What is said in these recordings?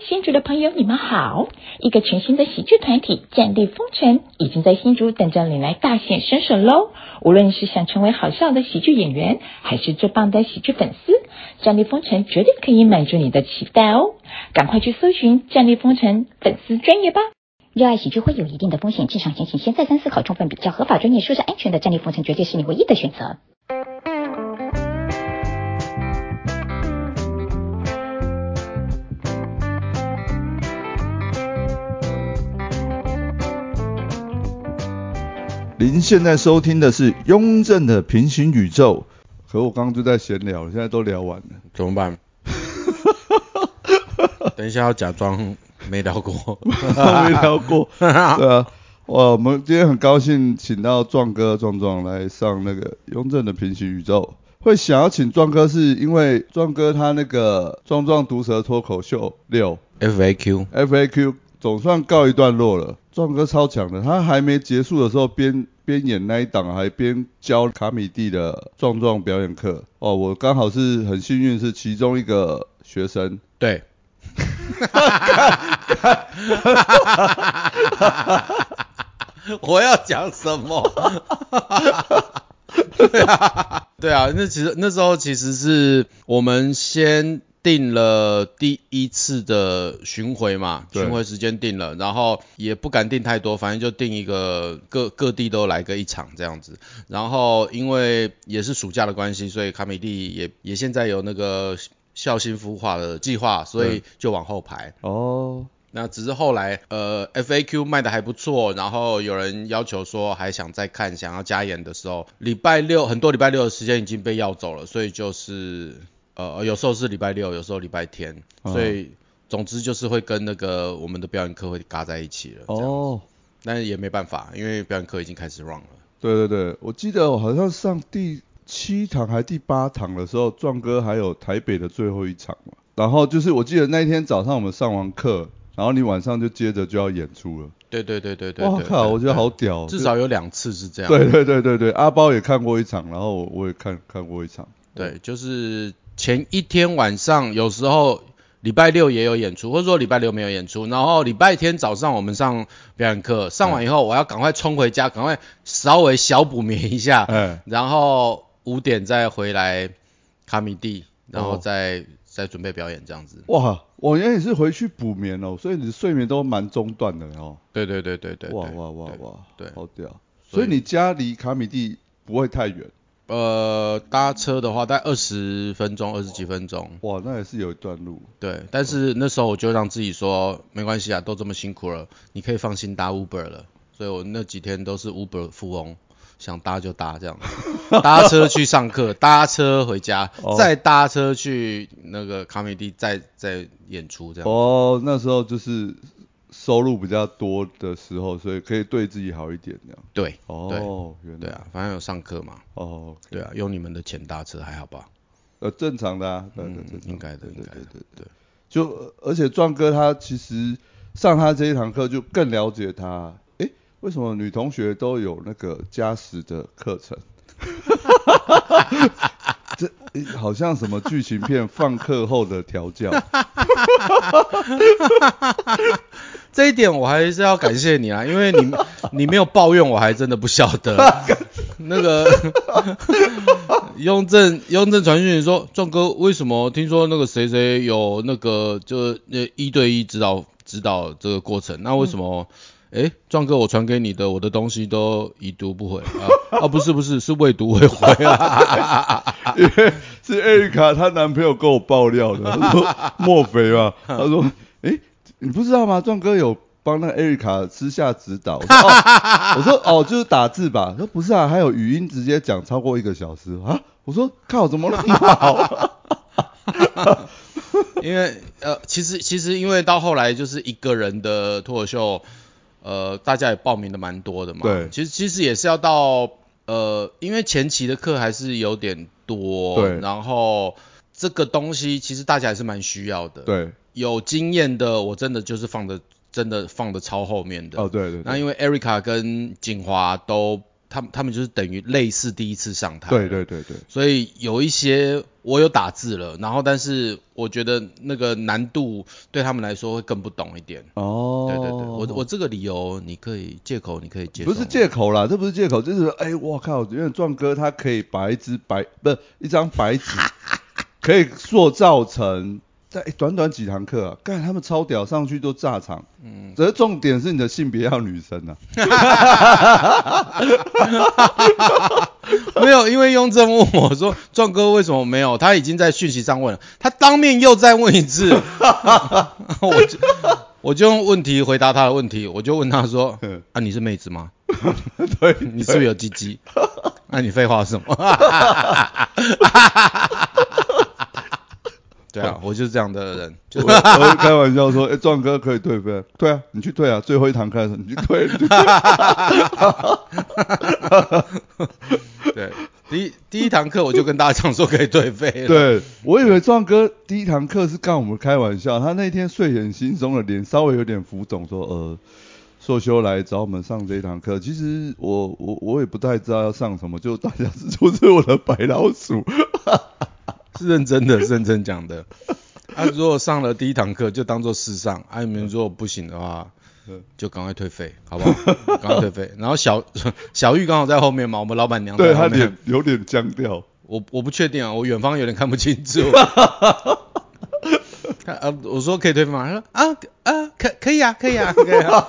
新竹的朋友，你们好！一个全新的喜剧团体——战地风尘，已经在新竹等着你来大显身手喽！无论是想成为好笑的喜剧演员，还是最棒的喜剧粉丝，战地风尘绝对可以满足你的期待哦！赶快去搜寻战地风尘粉丝专业吧！热爱喜剧会有一定的风险，进场前请先再三思考，充分比较合法、专业、舒适、安全的战地风尘，绝对是你唯一的选择。您现在收听的是雍正的平行宇宙，可我刚刚就在闲聊，现在都聊完了，怎么办？等一下要假装没聊过，没聊过，对啊，哇，我们今天很高兴请到壮哥壮壮来上那个雍正的平行宇宙。会想要请壮哥，是因为壮哥他那个壮壮毒舌脱口秀六。FAQ FAQ 总算告一段落了。壮哥超强的，他还没结束的时候，边边演那一档，还边教卡米蒂的壮壮表演课。哦，我刚好是很幸运，是其中一个学生。对。我要讲什么？对啊，对啊，那其实那时候其实是我们先定了第一次的巡回嘛，巡回时间定了，然后也不敢定太多，反正就定一个各各地都来个一场这样子。然后因为也是暑假的关系，所以卡米蒂也也现在有那个孝心孵化的计划，所以就往后排。哦。那只是后来，呃，FAQ 卖的还不错，然后有人要求说还想再看，想要加演的时候，礼拜六很多礼拜六的时间已经被要走了，所以就是，呃，有时候是礼拜六，有时候礼拜天，所以总之就是会跟那个我们的表演课会嘎在一起了。哦，但也没办法，因为表演课已经开始 run 了。对对对，我记得我好像上第七堂还第八堂的时候，壮哥还有台北的最后一场嘛，然后就是我记得那一天早上我们上完课。然后你晚上就接着就要演出了。对对对对对。哇靠，我觉得好屌。至少有两次是这样。对对对对对，阿包也看过一场，然后我也看看过一场。对，就是前一天晚上，有时候礼拜六也有演出，或者说礼拜六没有演出，然后礼拜天早上我们上表演课，上完以后我要赶快冲回家，赶快稍微小补眠一下，嗯，然后五点再回来卡米蒂，然后再。再准备表演这样子。哇，我原来也是回去补眠哦，所以你睡眠都蛮中断的哦。对对对对对。哇哇哇哇，对，好屌。所以你家离卡米蒂不会太远？呃，搭车的话大概二十分钟，二十几分钟。哇，那也是有一段路。对，但是那时候我就让自己说，没关系啊，都这么辛苦了，你可以放心搭 Uber 了。所以我那几天都是 Uber 富翁。想搭就搭这样，搭车去上课，搭车回家，再搭车去那个卡米蒂，再再演出这样。哦，那时候就是收入比较多的时候，所以可以对自己好一点这样。对，哦，对啊，反正有上课嘛。哦，对啊，用你们的钱搭车还好吧？呃，正常的啊，嗯，应该的，应该的，对对。就而且壮哥他其实上他这一堂课就更了解他。为什么女同学都有那个加时的课程？这好像什么剧情片放课后的调教。这一点我还是要感谢你啊，因为你你没有抱怨，我还真的不晓得。那个雍正雍正传讯说，壮哥为什么听说那个谁谁有那个就那一对一指导指导这个过程？那为什么？哎，壮哥，我传给你的我的东西都已读不回啊！啊，不是不是，是未读未回啊！因为是艾瑞卡她男朋友跟我爆料的，他说莫非啊？他说，哎，你不知道吗？壮哥有帮那个艾瑞卡私下指导。我说哦，就是打字吧。他说不是啊，还有语音直接讲超过一个小时啊！我说靠，怎么那么好？因为呃，其实其实因为到后来就是一个人的脱口秀。呃，大家也报名的蛮多的嘛。对。其实其实也是要到呃，因为前期的课还是有点多。对。然后这个东西其实大家还是蛮需要的。对。有经验的，我真的就是放的，真的放的超后面的。哦，对对。那因为 Erica 跟景华都他们他们就是等于类似第一次上台。对对对对。所以有一些我有打字了，然后但是我觉得那个难度对他们来说会更不懂一点。哦。对对对，我我这个理由你可以借口，你可以接受。不是借口啦，这不是借口，就是哎，我靠，因为壮哥他可以把一支白不是一张白纸，可以塑造成。在短短几堂课啊，干他们超屌，上去都炸场。嗯，只是重点是你的性别要女生啊。没有，因为雍正问我说：“壮哥为什么没有？”他已经在讯息上问了，他当面又再问一次。我就我就用问题回答他的问题，我就问他说：“啊，你是妹子吗？对，你是不是有鸡鸡？那你废话什么？”对啊，我就是这样的人。我我 开玩笑说，哎，壮哥可以退费？对啊，你去退啊。最后一堂课的时候，你去退。对，第一第一堂课我就跟大家讲说可以退费。对，我以为壮哥第一堂课是跟我们开玩笑，他那天睡眼惺忪的脸稍微有点浮肿，说呃，硕修来找我们上这一堂课，其实我我我也不太知道要上什么，就大家是就是我的白老鼠。是认真的，认真讲的。啊，如果上了第一堂课就当做试上，啊，你们如果不行的话，就赶快退费，好不好？赶快退费。然后小 小玉刚好在后面嘛，我们老板娘对他脸有点僵掉。我我不确定啊，我远方有点看不清楚。他啊，我说可以退费吗？他说啊啊，可可以啊，可以啊，可以啊。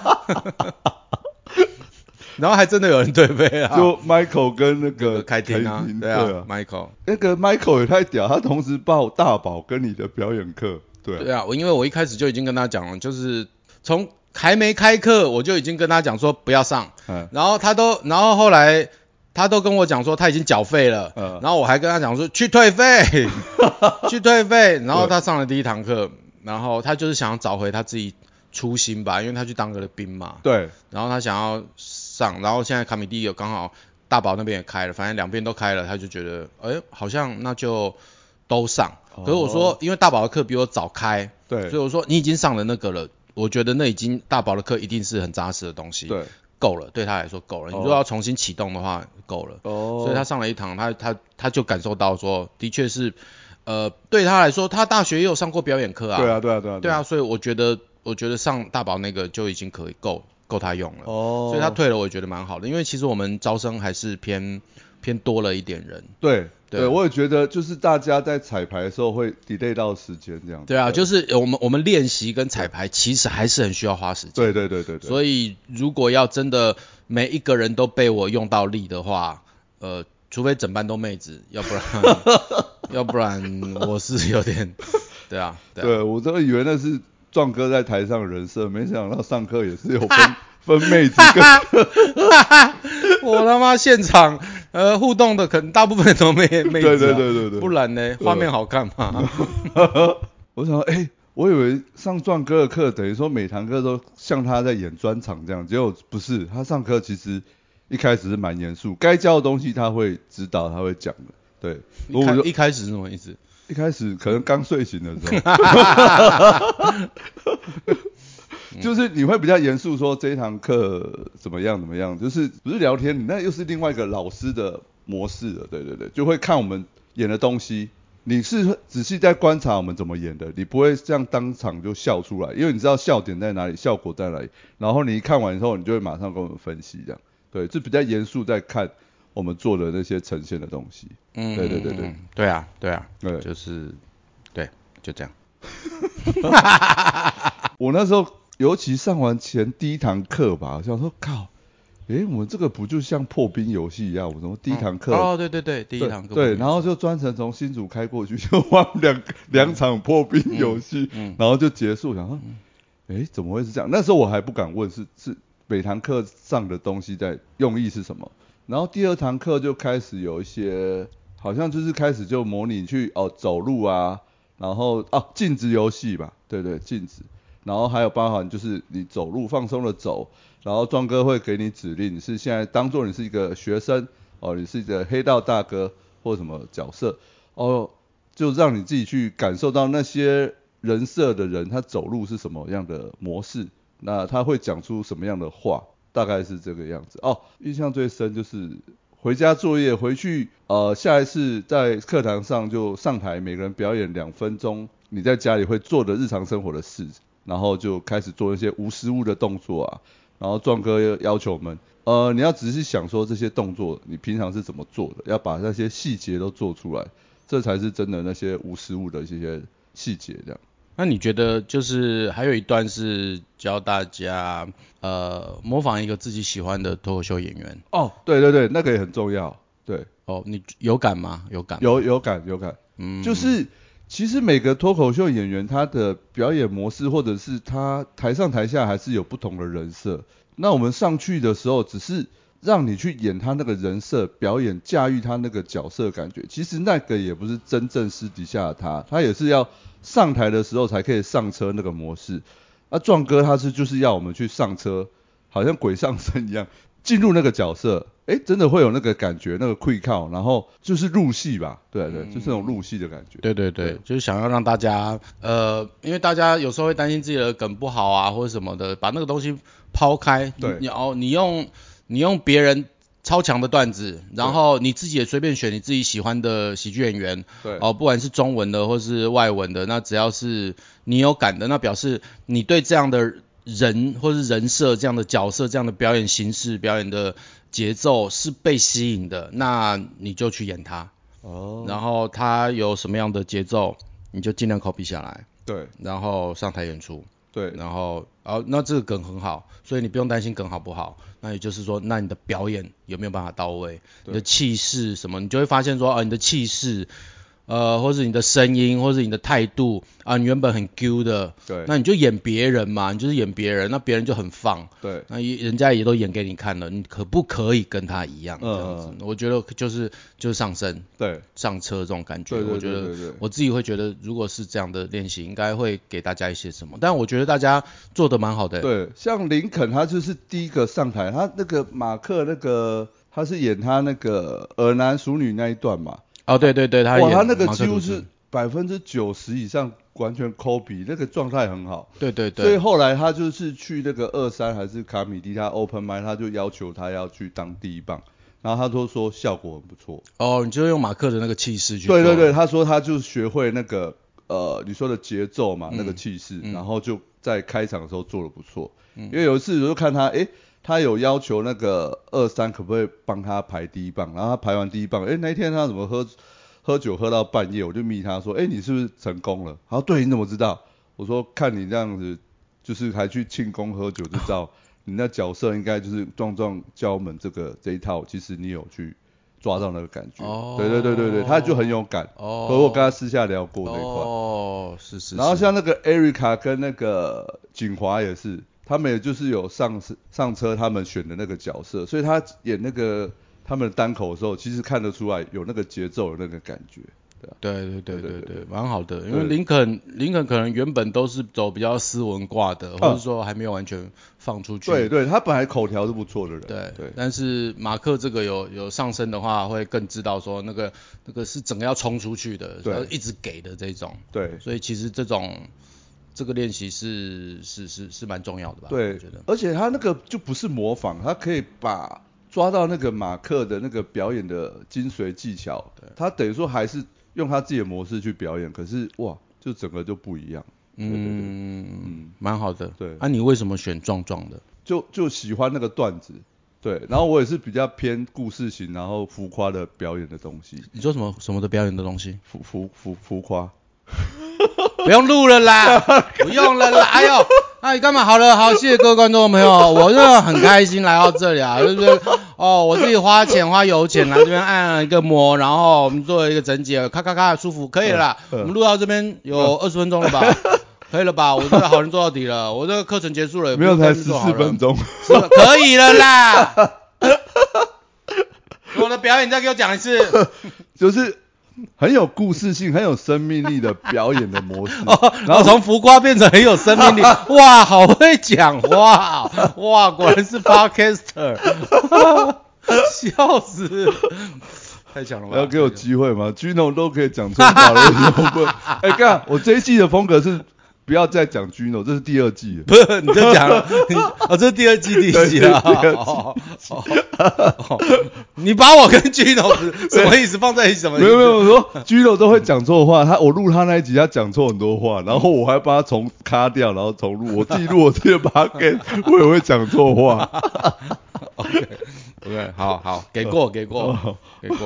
然后还真的有人对飞啊，就 Michael 跟那个开庭啊，对啊，Michael，那个 Michael 也太屌，他同时报大宝跟你的表演课，对，对啊，我因为我一开始就已经跟他讲了，就是从还没开课我就已经跟他讲说不要上，嗯，然后他都，然后后来他都跟我讲说他已经缴费了，嗯，然后我还跟他讲说去退费，去退费，然后他上了第一堂课，然后他就是想要找回他自己初心吧，因为他去当个兵嘛，对，然后他想要。上，然后现在卡米蒂有刚好大宝那边也开了，反正两边都开了，他就觉得，哎，好像那就都上。可是我说，因为大宝的课比我早开，对，所以我说你已经上了那个了，我觉得那已经大宝的课一定是很扎实的东西，对，够了，对他来说够了。你如果要重新启动的话，够了。哦。所以他上了一堂，他他他就感受到说，的确是，呃，对他来说，他大学也有上过表演课啊。对啊，对啊，对啊。对啊，所以我觉得，我觉得上大宝那个就已经可以够。够他用了，哦，所以他退了，我也觉得蛮好的，因为其实我们招生还是偏偏多了一点人。对，对，我也觉得就是大家在彩排的时候会 delay 到时间这样。对啊，就是我们我们练习跟彩排其实还是很需要花时间。对对对对对。所以如果要真的每一个人都被我用到力的话，呃，除非整班都妹子，要不然 要不然我是有点，对啊，对我都以为那是。壮哥在台上人设，没想到上课也是有分 分妹子。我他妈现场呃互动的可能大部分都没妹子，对对对对对，不然呢画面好看嘛。我想哎，我以为上壮哥的课等于说每堂课都像他在演专场这样，结果不是，他上课其实一开始是蛮严肃，该教的东西他会指导，他会讲的。对，一开一开始是什么意思？一开始可能刚睡醒的时候，就是你会比较严肃说这一堂课怎么样怎么样，就是不是聊天，你那又是另外一个老师的模式了，对对对，就会看我们演的东西，你是仔细在观察我们怎么演的，你不会这样当场就笑出来，因为你知道笑点在哪里，效果在哪里，然后你一看完之后，你就会马上跟我们分析这样，对，是比较严肃在看。我们做的那些呈现的东西，嗯，对对对对，对啊对啊，对，就是对，就这样。我那时候尤其上完前第一堂课吧，想说靠，哎，我们这个不就像破冰游戏一样？我怎么第一堂课？哦，对对对，第一堂课。对，然后就专程从新竹开过去，就玩两两场破冰游戏，然后就结束。想说，哎，怎么会是这样？那时候我还不敢问，是是每堂课上的东西在用意是什么？然后第二堂课就开始有一些，好像就是开始就模拟去哦走路啊，然后哦镜子游戏吧，对对镜子，然后还有包含就是你走路放松的走，然后壮哥会给你指令，是现在当做你是一个学生哦，你是一个黑道大哥或什么角色哦，就让你自己去感受到那些人设的人他走路是什么样的模式，那他会讲出什么样的话。大概是这个样子。哦，印象最深就是回家作业，回去呃下一次在课堂上就上台，每个人表演两分钟，你在家里会做的日常生活的事，然后就开始做一些无实物的动作啊。然后壮哥要求我们，呃，你要仔细想说这些动作你平常是怎么做的，要把那些细节都做出来，这才是真的那些无实物的这些细节这样。那你觉得就是还有一段是教大家呃模仿一个自己喜欢的脱口秀演员哦，对对对，那个也很重要，对哦，你有感吗？有感？有有感有感，嗯，就是其实每个脱口秀演员他的表演模式或者是他台上台下还是有不同的人设，那我们上去的时候只是让你去演他那个人设表演驾驭他那个角色感觉，其实那个也不是真正私底下的他，他也是要。上台的时候才可以上车那个模式，啊，壮哥他是就是要我们去上车，好像鬼上身一样，进入那个角色，哎，真的会有那个感觉，那个愧靠，然后就是入戏吧，对对，就是那种入戏的感觉。对对对，就是想要让大家，呃，因为大家有时候会担心自己的梗不好啊，或者什么的，把那个东西抛开，对，你哦，你用你用别人。超强的段子，然后你自己也随便选你自己喜欢的喜剧演员，对，哦，不管是中文的或是外文的，那只要是你有感的，那表示你对这样的人或是人设、这样的角色、这样的表演形式、表演的节奏是被吸引的，那你就去演他，哦，然后他有什么样的节奏，你就尽量 copy 下来，对，然后上台演出。对，然后，哦，那这个梗很好，所以你不用担心梗好不好。那也就是说，那你的表演有没有办法到位？你的气势什么，你就会发现说，哦，你的气势。呃，或是你的声音，或是你的态度啊，你原本很 Q 的，对，那你就演别人嘛，你就是演别人，那别人就很放，对，那人家也都演给你看了，你可不可以跟他一样这样子？我觉得就是就是上升，对，上车这种感觉，我觉得我自己会觉得，如果是这样的练习，应该会给大家一些什么。但我觉得大家做的蛮好的，对，像林肯他就是第一个上台，他那个马克那个他是演他那个儿男熟女那一段嘛。哦，对对对，他哇，他那个几乎是百分之九十以上完全 copy，那个状态很好。对对对。所以后来他就是去那个二三还是卡米蒂他 open m i 他就要求他要去当第一棒，然后他都说效果很不错。哦，你就用马克的那个气势去。对对对，他说他就学会那个呃你说的节奏嘛，那个气势，然后就在开场的时候做的不错。因为有一次我就看他，哎，他有要求那个二三可不可以帮他排第一棒，然后他排完第一棒，哎，那一天他怎么喝喝酒喝到半夜，我就密他说，哎，你是不是成功了？他说对，你怎么知道？我说看你这样子，就是还去庆功喝酒，就知道 你那角色应该就是壮壮教门这个这一套，其实你有去抓到那个感觉。哦，对对对对对，他就很有感。哦，我跟他私下聊过那一块。哦，是是。然后像那个艾瑞卡跟那个锦华也是。他们也就是有上上车，他们选的那个角色，所以他演那个他们单口的时候，其实看得出来有那个节奏，的那个感觉，对对对对对对，蛮好的。因为林肯林肯可能原本都是走比较斯文挂的，或者说还没有完全放出去。对对，他本来口条是不错的人。对对，但是马克这个有有上升的话，会更知道说那个那个是整个要冲出去的，要一直给的这种。对，所以其实这种。这个练习是是是是蛮重要的吧？对，我觉得。而且他那个就不是模仿，他可以把抓到那个马克的那个表演的精髓技巧，他等于说还是用他自己的模式去表演，可是哇，就整个就不一样。嗯嗯，蛮好的。对。啊，你为什么选壮壮的？就就喜欢那个段子，对。然后我也是比较偏故事型，然后浮夸的表演的东西。你说什么什么的表演的东西？浮浮浮浮夸。不用录了啦，不用了啦。哎呦，那你干嘛？好了，好，谢谢各位观众朋友，我真的很开心来到这里啊，就是哦，我自己花钱花油钱来这边按了一个摩，然后我们做了一个整解，咔咔咔，舒服，可以了啦。我们录到这边有二十分钟了吧？可以了吧？我这个好人做到底了，我这个课程结束了，没有才十四分钟，可以了啦。我的表演再给我讲一次，就是。很有故事性、很有生命力的表演的模式，然后从浮夸变成很有生命力，哇，好会讲话，哇，果然是 podcaster，笑死，太强了吧？要给我机会吗？Gino 都可以讲出话了？哎，看我这一季的风格是不要再讲 Gino，这是第二季了。不是，你就讲了，你哦，这是第二季第一集了。第二季哦哦哦你把我跟 Gino 什么意思放在一起？什么意思？没有没有，我说 Gino 都会讲错话，他我录他那一集他讲错很多话，然后我还把他重卡掉，然后重录，我自己录我自己把他给，我也会讲错话。OK OK，好好，给过给过哦给过，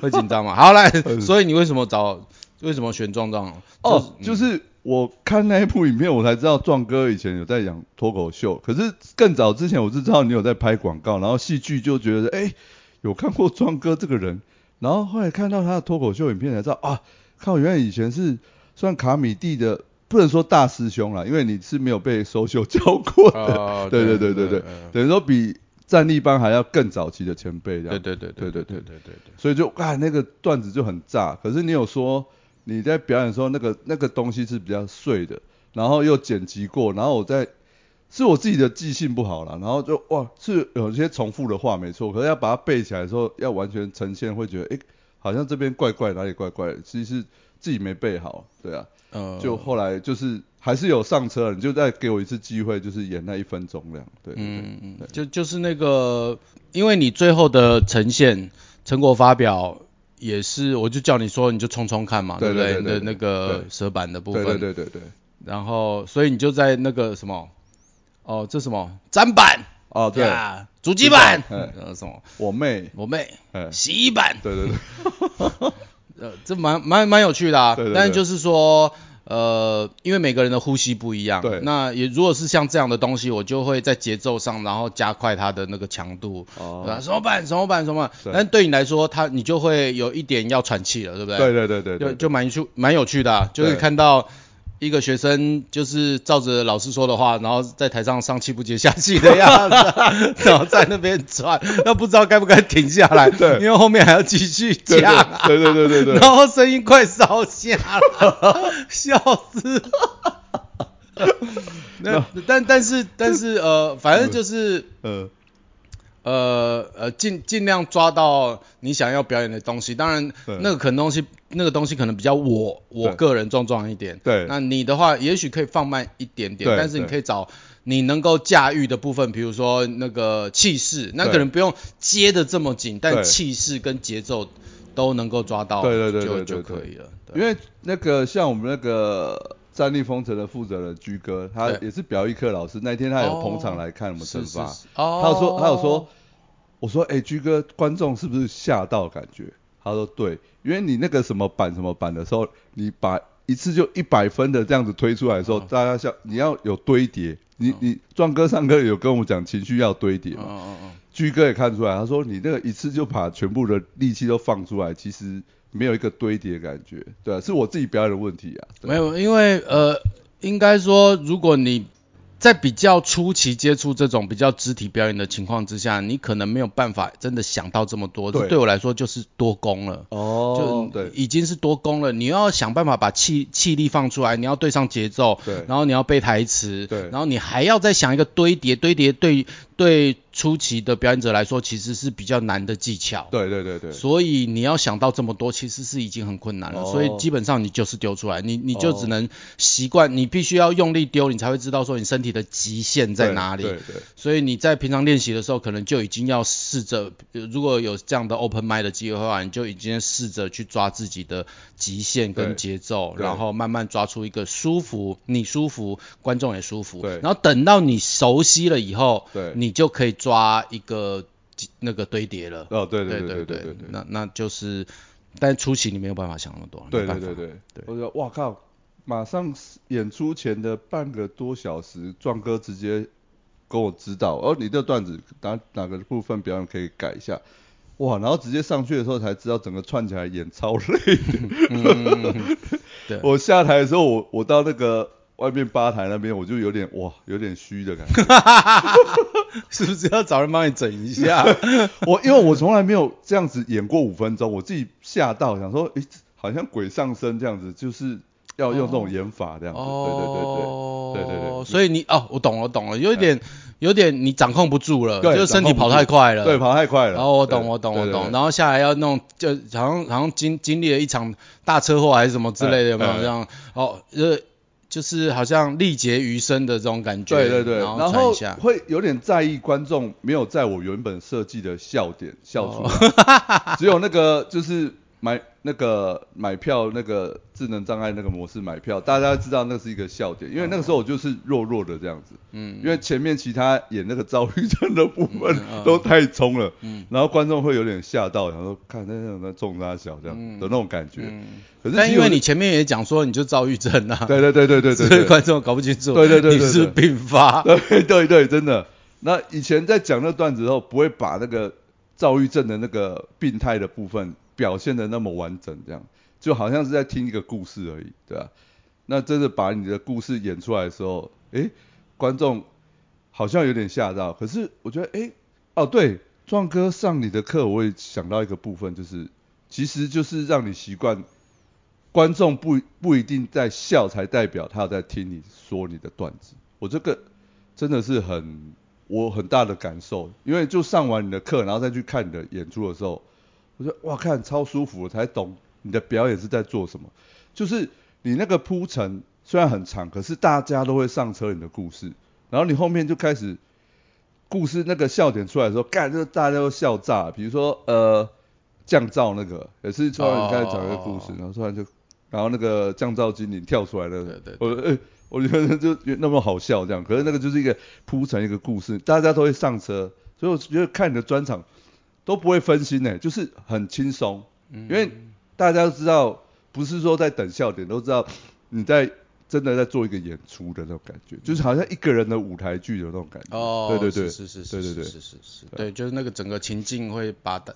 会紧张吗？好来，所以你为什么找为什么选壮壮？哦，就是我看那一部影片，我才知道壮哥以前有在讲脱口秀，可是更早之前我是知道你有在拍广告，然后戏剧就觉得，哎、有看过壮哥这个人，然后后来看到他的脱口秀影片才知道，啊，靠，原来以前是算卡米蒂的，不能说大师兄啦，因为你是没有被收秀教过的，哦 对对对对对，等于说比战力班还要更早期的前辈对对对对对对对对对。所以就啊那个段子就很炸，可是你有说你在表演的时候那个那个东西是比较碎的，然后又剪辑过，然后我在是我自己的记性不好啦，然后就哇是有些重复的话没错，可是要把它背起来的时候要完全呈现，会觉得诶好像这边怪怪哪里怪怪的，其实是自己没背好，对啊，呃就后来就是还是有上车了，你就再给我一次机会，就是演那一分钟这样，对对对嗯嗯，就就是那个，因为你最后的呈现成果发表也是，我就叫你说你就冲冲看嘛，对不对？的那个对。蛇板的部分，对对对对，然后所以你就在那个什么，哦，这什么？砧板。哦对，呀，主机板，什么？我妹，我妹。哎，洗衣板，对对对。呃，这蛮蛮蛮有趣的啊。但是就是说，呃，因为每个人的呼吸不一样，对。那也如果是像这样的东西，我就会在节奏上，然后加快它的那个强度，哦。对吧？什么板什么板什么板，但对你来说，它你就会有一点要喘气了，对不对？对对对对对，就就蛮有趣蛮有趣的、啊，就是看到。一个学生就是照着老师说的话，然后在台上上气不接下气的样子，然后在那边转，那不知道该不该停下来，对。因为后面还要继续对讲对对对对对，然后声音快烧瞎了，笑死。那但但是但是呃，反正就是呃呃呃尽尽量抓到你想要表演的东西。当然那个可能东西那个东西可能比较我我对个人壮壮一点。对那你的话也许可以放慢一点点，对但是你可以找。你能够驾驭的部分，比如说那个气势，那可能不用接的这么紧，但对气势跟节奏都能够抓到，对对对就就可以了。因为那个像我们那个战力风城的负责人居哥，他也是表演课老师，那天他有哦捧场来看我们惩罚，他有说他有说，我说哎居哥，观众是不是吓到感觉？他说对，因为你那个什么版什么版的时候，你把一次就一百分的这样子推出来的时候，大家像你要有堆叠，你你壮哥上课有跟我们讲情绪要堆叠嘛，嗯嗯嗯，居哥也看出来，他说你那个一次就把全部的力气都放出来，其实没有一个堆叠的感觉，对啊，是我自己表演的问题啊。对没有，因为呃，应该说，如果你在比较初期接触这种比较肢体表演的情况之下，你可能没有办法真的想到这么多，这对对我来说就是多功了。哦，就对。已经是多功了，你要想办法把气气力放出来，你要对上节奏，对。然后你要背台词，对。然后你还要再想一个堆叠，堆叠对对初期的表演者来说其实是比较难的技巧，对对对对，所以你要想到这么多，其实是已经很困难了。哦所以基本上你就是丢出来，你你就哦只能习惯，你必须要用力丢，你才会知道说你身体的极限在哪里。对对所以你在平常练习的时候，可能就已经要试着，呃如果有这样的 open m i d 的机会的话，你就已经试着去抓自己的极限跟节奏，然后慢慢抓出一个舒服，你舒服，观众也舒服。对然后等到你熟悉了以后，对你就可以抓一个那个堆叠了。哦，对对对对对对对那那就是，但初期你没有办法想那么多，对对对对对我说哇靠，马上演出前的半个多小时，壮哥直接跟我指导，哦，你这段子哪哪个部分表演可以改一下。哇，然后直接上去的时候才知道，整个串起来演超累的。嗯 对我下台的时候，我我到那个外面吧台那边，我就有点哇，有点虚的感觉。是不是要找人帮你整一下？我因为我从来没有这样子演过五分钟，我自己吓到，想说，诶，好像鬼上身这样子，就是要用这种演法这样子。哦，对对对对对对对所以你哦，我懂了，我懂了，有一点，有点你掌控不住了，就是身体跑太快了。对，跑太快了。然后我懂，我懂，我懂。然后下来要弄，就好像好像经经历了一场大车祸还是什么之类的，有没有哎这样？哦，呃，就是好像力竭余生的这种感觉，对对对，然然后会有点在意观众没有在我原本设计的笑点笑出来，哦 只有那个就是买那个买票那个智能障碍那个模式买票，大家知道那是一个笑点，因为那个时候我就是弱弱的这样子，嗯，因为前面其他演那个躁郁症的部分都太冲了，嗯。然后观众会有点吓到，然后看那那种在中他小这样嗯。的那种感觉，嗯。可是但因为你前面也讲说你就躁郁症啊，对对对对对对所以对，观众搞不清楚，对对对对你是对并发，对对对，真的。那以前在讲那段子的时候，不会把那个躁郁症的那个病态的部分表现的那么完整，这样就好像是在听一个故事而已，对吧、那真的把你的故事演出来的时候，诶，观众好像有点吓到。可是我觉得，诶，哦对，壮哥上你的课，我也想到一个部分，就是其实就是让你习惯。观众不不一定在笑，才代表他有在听你说你的段子。我这个真的是很我很大的感受，因为就上完你的课，然后再去看你的演出的时候，我说哇，看超舒服，我才懂你的表演是在做什么。就是你那个铺陈虽然很长，可是大家都会上车你的故事，然后你后面就开始故事那个笑点出来的时候，干，就大家都笑炸。比如说呃降噪那个，也是突然你开始讲一个故事，哦然后突然就然后那个降噪精灵跳出来那个，对对我觉得就那么好笑这样，可是那个就是一个铺成一个故事，大家都会上车，所以我觉得看你的专场都不会分心呢，就是很轻松，因为大家都知道，不是说在等笑点，都知道你在真的在做一个演出的那种感觉，就是好像一个人的舞台剧的那种感觉。哦，对对对，是是是对对对。是是是是，对，就是那个整个情境会把大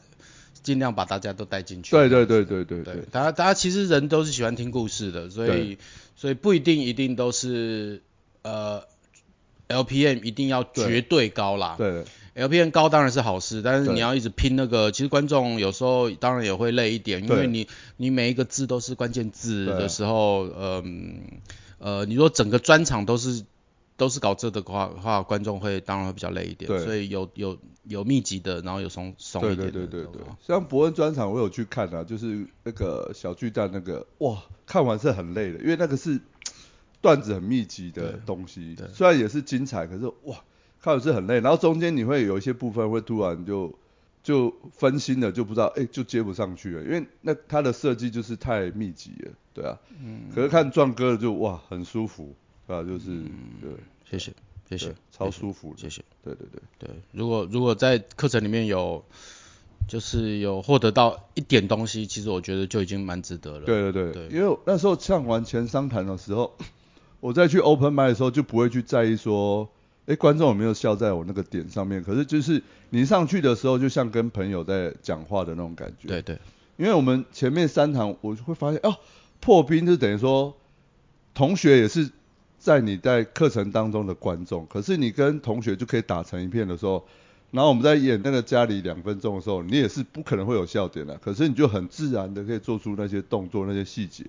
尽量把大家都带进去。对对对对对对对，大家大家其实人都是喜欢听故事的，所以所以不一定一定都是呃 LPM 一定要绝对高啦。对 LPM 高当然是好事，但是你要一直拼那个，其实观众有时候当然也会累一点，因为你你每一个字都是关键字的时候，嗯呃，你说整个专场都是都是搞这的话话，观众会当然会比较累一点，对。所以有有有密集的，然后有松松一点的，对对对对对，像伯恩专场我有去看啊，就是那个小巨蛋那个，哇，看完是很累的，因为那个是段子很密集的东西对，虽然也是精彩，可是哇，看完是很累，然后中间你会有一些部分会突然就就分心了，就不知道哎、就接不上去了，因为那它的设计就是太密集了，对啊，嗯，可是看壮哥的就哇很舒服，对吧、就是、对，谢谢谢谢，超舒服的，谢谢。对对对，对，如果如果在课程里面有就是有获得到一点东西，其实我觉得就已经蛮值得了。对对对，对。因为我那时候唱完前商谈的时候，我再去 open m i 的时候就不会去在意说，哎，观众有没有笑在我那个点上面。可是就是你上去的时候，就像跟朋友在讲话的那种感觉。对对因为我们前面三堂，我就会发现哦，破冰就等于说，同学也是在你在课程当中的观众，可是你跟同学就可以打成一片的时候，然后我们在演那个家里两分钟的时候，你也是不可能会有笑点的，可是你就很自然的可以做出那些动作、那些细节。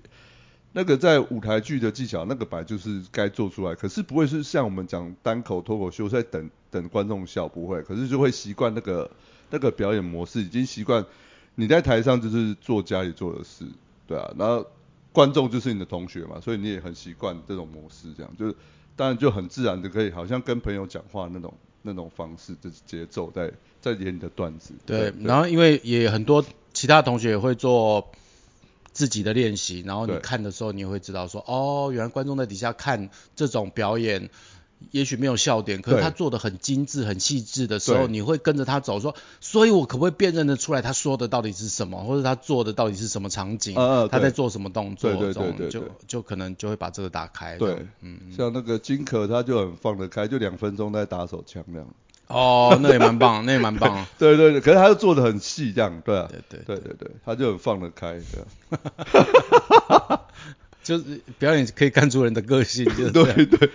那个在舞台剧的技巧，那个本来就是该做出来，可是不会是像我们讲单口脱口秀在等等观众笑，不会，可是就会习惯那个那个表演模式，已经习惯你在台上就是做家里做的事，对啊，然后观众就是你的同学嘛，所以你也很习惯这种模式，这样就是当然就很自然的可以好像跟朋友讲话那种那种方式的节奏在在演你的段子，对，然后因为也很多其他同学也会做自己的练习，然后你看的时候，你也会知道说，哦，原来观众在底下看这种表演。也许没有笑点，可是他做的很精致、很细致的时候，你会跟着他走，说，所以我可不可以辨认得出来他说的到底是什么，或者他做的到底是什么场景，他在做什么动作，对对对就就可能就会把这个打开。这对，嗯，像那个金可他就很放得开，就两分钟在打手枪这样，哦，那也蛮棒，那也蛮棒。对对对，可是他就做的很细这样，对啊，对对对对对，他就很放得开，对啊，就是表演可以看出人的个性，就是 这样。对对，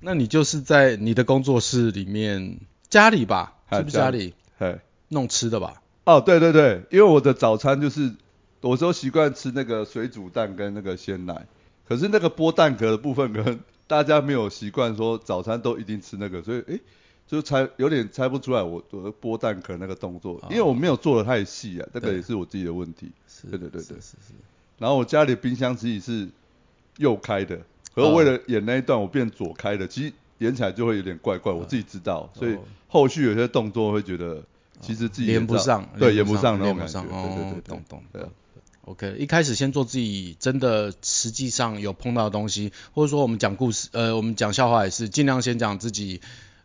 那你就是在你的工作室里面，家里吧？啊是不是家里哎。弄吃的吧？哦，对对对，因为我的早餐就是，我都习惯吃那个水煮蛋跟那个鲜奶，可是那个剥蛋壳的部分，可能大家没有习惯说早餐都一定吃那个，所以诶，就猜有点猜不出来我我的剥蛋壳那个动作，因为我没有做的太细啊，这个也是我自己的问题。是对对对对。是是。是。然后我家里冰箱自己是右开的，可是为了演那一段，我变左开的，其实演起来就会有点怪怪，我自己知道，所以后续有些动作会觉得其实自己连不上，对，连不上那种感觉，对对对，懂懂对。OK，一开始先做自己真的实际上有碰到的东西，或者说我们讲故事，呃，我们讲笑话也是尽量先讲自己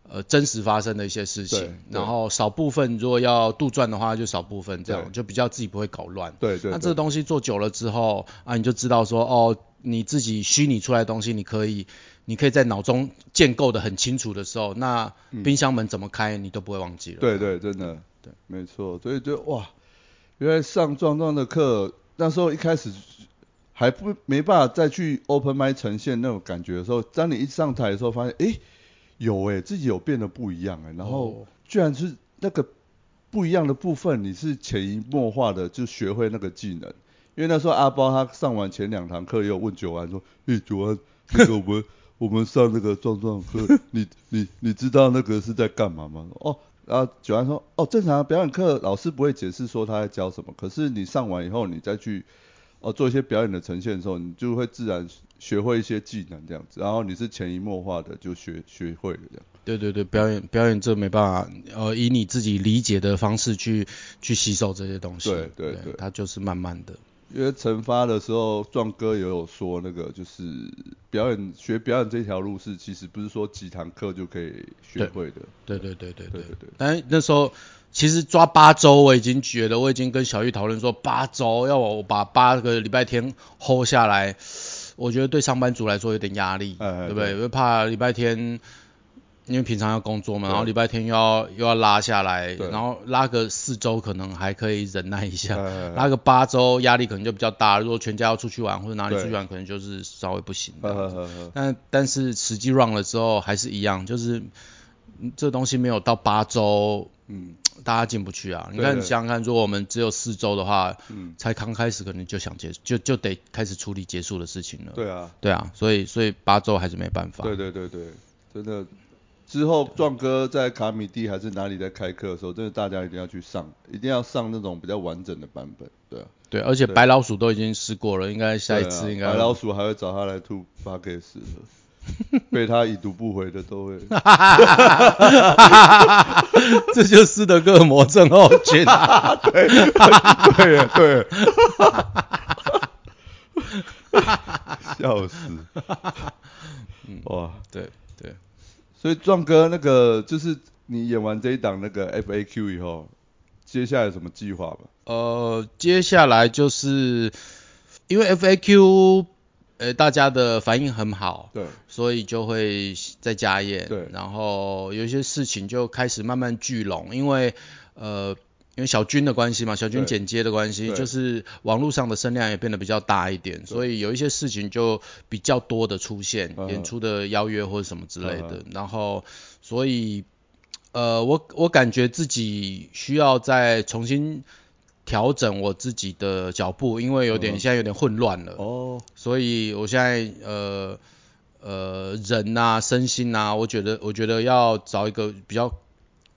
呃真实发生的一些事情，然后少部分如果要杜撰的话就少部分，这样就比较自己不会搞乱。对对。那这个东西做久了之后啊，你就知道说哦，你自己虚拟出来的东西，你可以你可以在脑中建构的很清楚的时候，那冰箱门怎么开你都不会忘记了。对对，真的，对，没错。所以就哇，原来上壮壮的课。那时候一开始还不没办法再去 open m i 呈现那种感觉的时候，当你一上台的时候，发现哎有哎自己有变得不一样哎，然后居然是那个不一样的部分，你是潜移默化的就学会那个技能。因为那时候阿包他上完前两堂课，又问九安说：“哎九安，那个 我们我们上那个壮壮课，你你你知道那个是在干嘛吗？”哦。然后九安说：“哦，正常表演课老师不会解释说他在教什么，可是你上完以后，你再去哦做一些表演的呈现的时候，你就会自然学会一些技能这样子。然后你是潜移默化的就学学会了这样。对对对，表演表演这没办法，呃，以你自己理解的方式去去吸收这些东西。对对对，它就是慢慢的。”因为惩发的时候，壮哥也有说，那个就是表演学表演这条路是，其实不是说几堂课就可以学会的。对对对对对对对。但那时候其实抓八周，我已经觉得我已经跟小玉讨论说，八周要我把八个礼拜天 hold 下来，我觉得对上班族来说有点压力，对不对？因为怕礼拜天。因为平常要工作嘛，然后礼拜天又要又要拉下来，然后拉个四周可能还可以忍耐一下，拉个八周压力可能就比较大。如果全家要出去玩或者哪里出去玩，可能就是稍微不行。但但是实际 run 了之后还是一样，就是这东西没有到八周，嗯，大家进不去啊。你看想想看，如果我们只有四周的话，嗯，才刚开始可能就想结，就就得开始处理结束的事情了。对啊，对啊，所以所以八周还是没办法。对对对对，真的。之后，壮哥在卡米蒂还是哪里在开课的时候，真的大家一定要去上，一定要上那种比较完整的版本，对啊。对，而且白老鼠都已经试过了，应该下一次应该。白老鼠还会找他来吐八 K 十，被他已读不回的都会。这就是斯德哥尔摩症候群。对对对。笑死。哇，对对。所以壮哥，那个就是你演完这一档那个 FAQ 以后，接下来有什么计划吗？呃，接下来就是因为 FAQ，呃，大家的反应很好，对，所以就会再加演，对，然后有一些事情就开始慢慢聚拢，因为呃。因为小军的关系嘛，小军剪接的关系，就是网络上的声量也变得比较大一点，所以有一些事情就比较多的出现，演出的邀约或者什么之类的。然后，所以，呃，我我感觉自己需要再重新调整我自己的脚步，因为有点现在有点混乱了。哦。所以我现在呃呃人呐，身心呐，我觉得我觉得要找一个比较。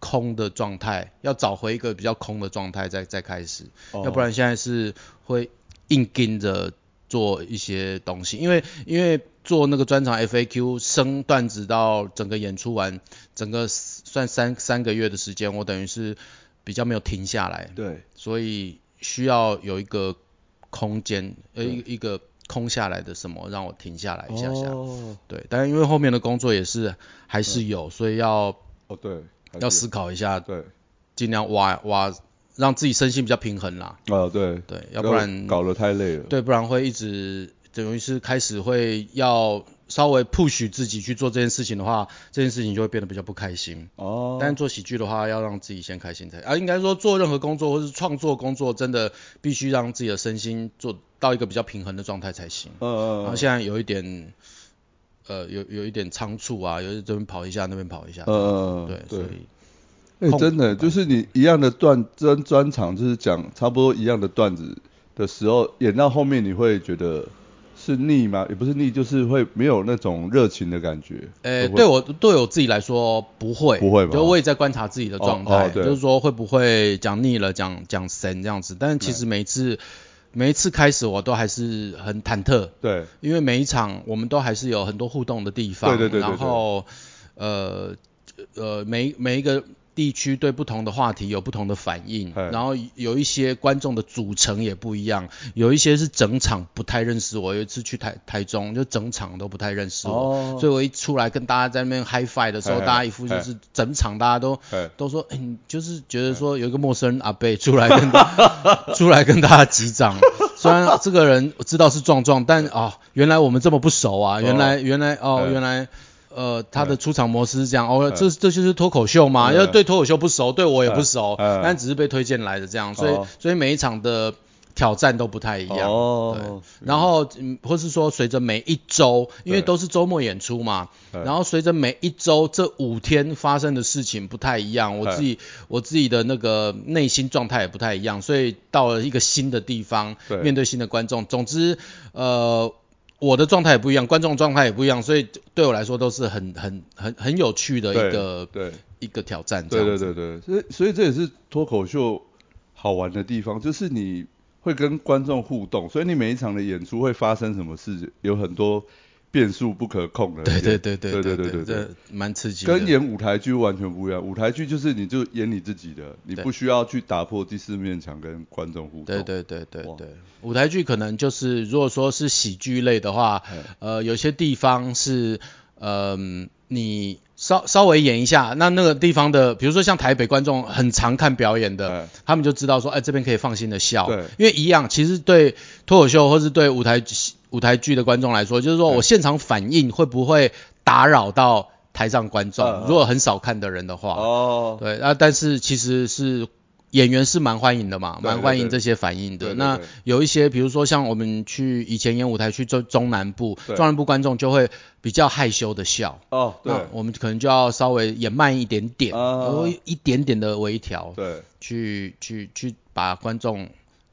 空的状态，要找回一个比较空的状态再再开始，要不然现在是会硬跟着做一些东西，因为因为做那个专场 FAQ 升段子到整个演出完，整个算三三个月的时间，我等于是比较没有停下来，对，所以需要有一个空间，呃一一个空下来的什么让我停下来一下下，对，但是因为后面的工作也是还是有，所以要哦对。要思考一下，对，尽量挖挖，让自己身心比较平衡啦。啊，对，对，要不然搞得太累了。对，不然会一直等于是开始会要稍微 push 自己去做这件事情的话，这件事情就会变得比较不开心。哦。但是做喜剧的话，要让自己先开心才啊，应该说做任何工作或是创作工作，真的必须让自己的身心做到一个比较平衡的状态才行。嗯嗯。然后现在有一点。呃，有有一点仓促啊，有这边跑一下，那边跑一下。嗯对，所以，哎，真的，就是你一样的段专专场，就是讲差不多一样的段子的时候，演到后面你会觉得是腻吗？也不是腻，就是会没有那种热情的感觉。呃，对我对我自己来说不会，不会吧？就我也在观察自己的状态，就是说会不会讲腻了，讲讲神这样子。但其实每次。每一次开始我都还是很忐忑，对，因为每一场我们都还是有很多互动的地方，对对对对对。然后呃呃每每一个地区对不同的话题有不同的反应，然后有一些观众的组成也不一样，有一些是整场不太认识我，有一次去台台中就整场都不太认识我，哦。所以我一出来跟大家在那边 high five 的时候，大家一副就是整场大家都哎，都说，哎、你就是觉得说有一个陌生人阿贝 出来跟 出来跟大家击掌，虽然这个人我知道是壮壮，但哦，原来我们这么不熟啊，原来原来哦哎原来。呃，他的出场模式是这样，哦，哎这这就是脱口秀嘛，哎因为对脱口秀不熟，对我也不熟，哎但只是被推荐来的这样，所以哦。所以每一场的挑战都不太一样，哦，然后，嗯，或是说随着每一周，因为都是周末演出嘛，然后随着每一周这五天发生的事情不太一样，我自己我自己的那个内心状态也不太一样，所以到了一个新的地方，面对新的观众，总之，呃，我的状态也不一样，观众状态也不一样，所以对我来说都是很很很很有趣的一个对一个挑战，对对对对，所以所以这也是脱口秀好玩的地方，就是你会跟观众互动，所以你每一场的演出会发生什么事，有很多变数不可控的。对对对对对对对对蛮刺激，跟演舞台剧完全不一样，舞台剧就是你就演你自己的，你不需要去打破第四面墙跟观众互动。对对对对对，舞台剧可能就是如果说是喜剧类的话，哎呃，有些地方是，嗯、你稍稍微演一下，那那个地方的，比如说像台北观众很常看表演的，哎他们就知道说，哎，这边可以放心的笑，对。因为一样，其实对脱口秀或是对舞台舞台剧的观众来说，就是说我现场反应会不会打扰到台上观众，如果很少看的人的话，哦，对啊，但是其实是演员是蛮欢迎的嘛，对蛮欢迎对这些反应的。那有一些，比如说像我们去以前演舞台去中中南部，中南部观众就会比较害羞的笑，哦，对。那我们可能就要稍微演慢一点点，一点点的微调，对，去去去把观众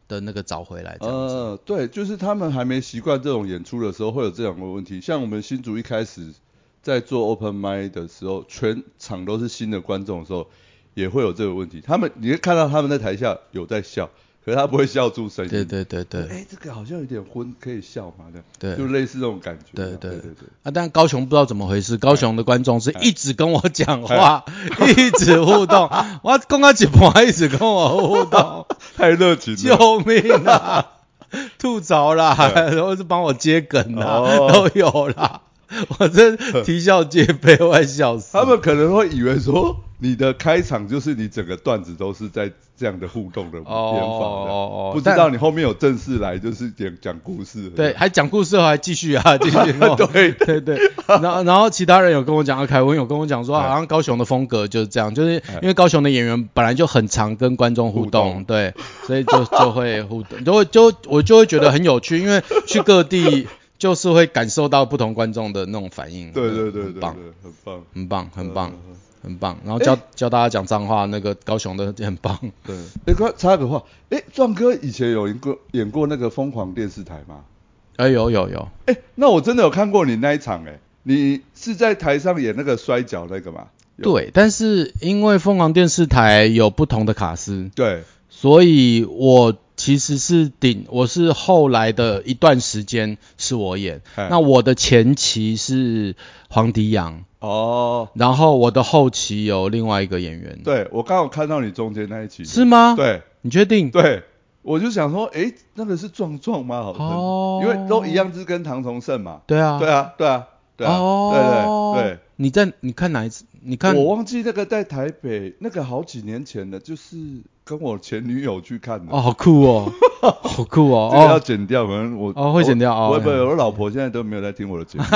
的那个找回来，呃，对，就是他们还没习惯这种演出的时候，会有这两个问题。像我们新竹一开始在做 open m i d 的时候，全场都是新的观众的时候，也会有这个问题。他们你会看到他们在台下有在笑，可是他不会笑出声音。对对对对哎，这个好像有点昏，可以笑嘛？这样，对就类似这种感觉。对对对对对。啊，但高雄不知道怎么回事，高雄的观众是哎一直跟我讲话，一直互动，我刚刚一半一直跟我互动，太热情了。救命啊！吐槽啦，然后是帮我接梗啦，哦都有啦。我真啼笑皆非，我快笑死。他们可能会以为说你的开场就是你整个段子都是在这样的互动的演法的，哦哦哦不知道你后面有正式来就是讲讲故事。的。对，还讲故事后还继续啊，继续。对对。对，然后然后其他人有跟我讲，啊凯文有跟我讲说，哎。好像高雄的风格就是这样，就是因为高雄的演员本来就很常跟观众互互动，对，所以就就会互动，就会就我就会觉得很有趣，因为去各地 就是会感受到不同观众的那种反应，对对对很棒，对对，很棒，很棒，很棒，嗯很棒。然后教教大家讲脏话，那个高雄的很棒。对。哎，快插个话，哎，壮哥以前有演过演过那个疯狂电视台吗？哎，有有有，哎，那我真的有看过你那一场，哎，你是在台上演那个摔跤那个吗？有对，但是因为凤凰电视台有不同的卡司，对，所以我其实是顶，我是后来的一段时间是我演，哎那我的前期是黄迪阳，哦，然后我的后期有另外一个演员，，对我刚好看到你中间那一集，是吗？，对。你确定？对，我就想说，诶，那个是壮壮吗？好像，哦因为都一样，是跟唐崇盛嘛。对啊，对啊，对啊，对啊，哦，对对你在你看哪一次？你看。我忘记那个在台北，那个好几年前的，就是跟我前女友去看的。哦，好酷哦，好酷哦，这个要哦，剪掉，可能我哦会剪掉哦我不，我老婆现在都没有在听我的节目。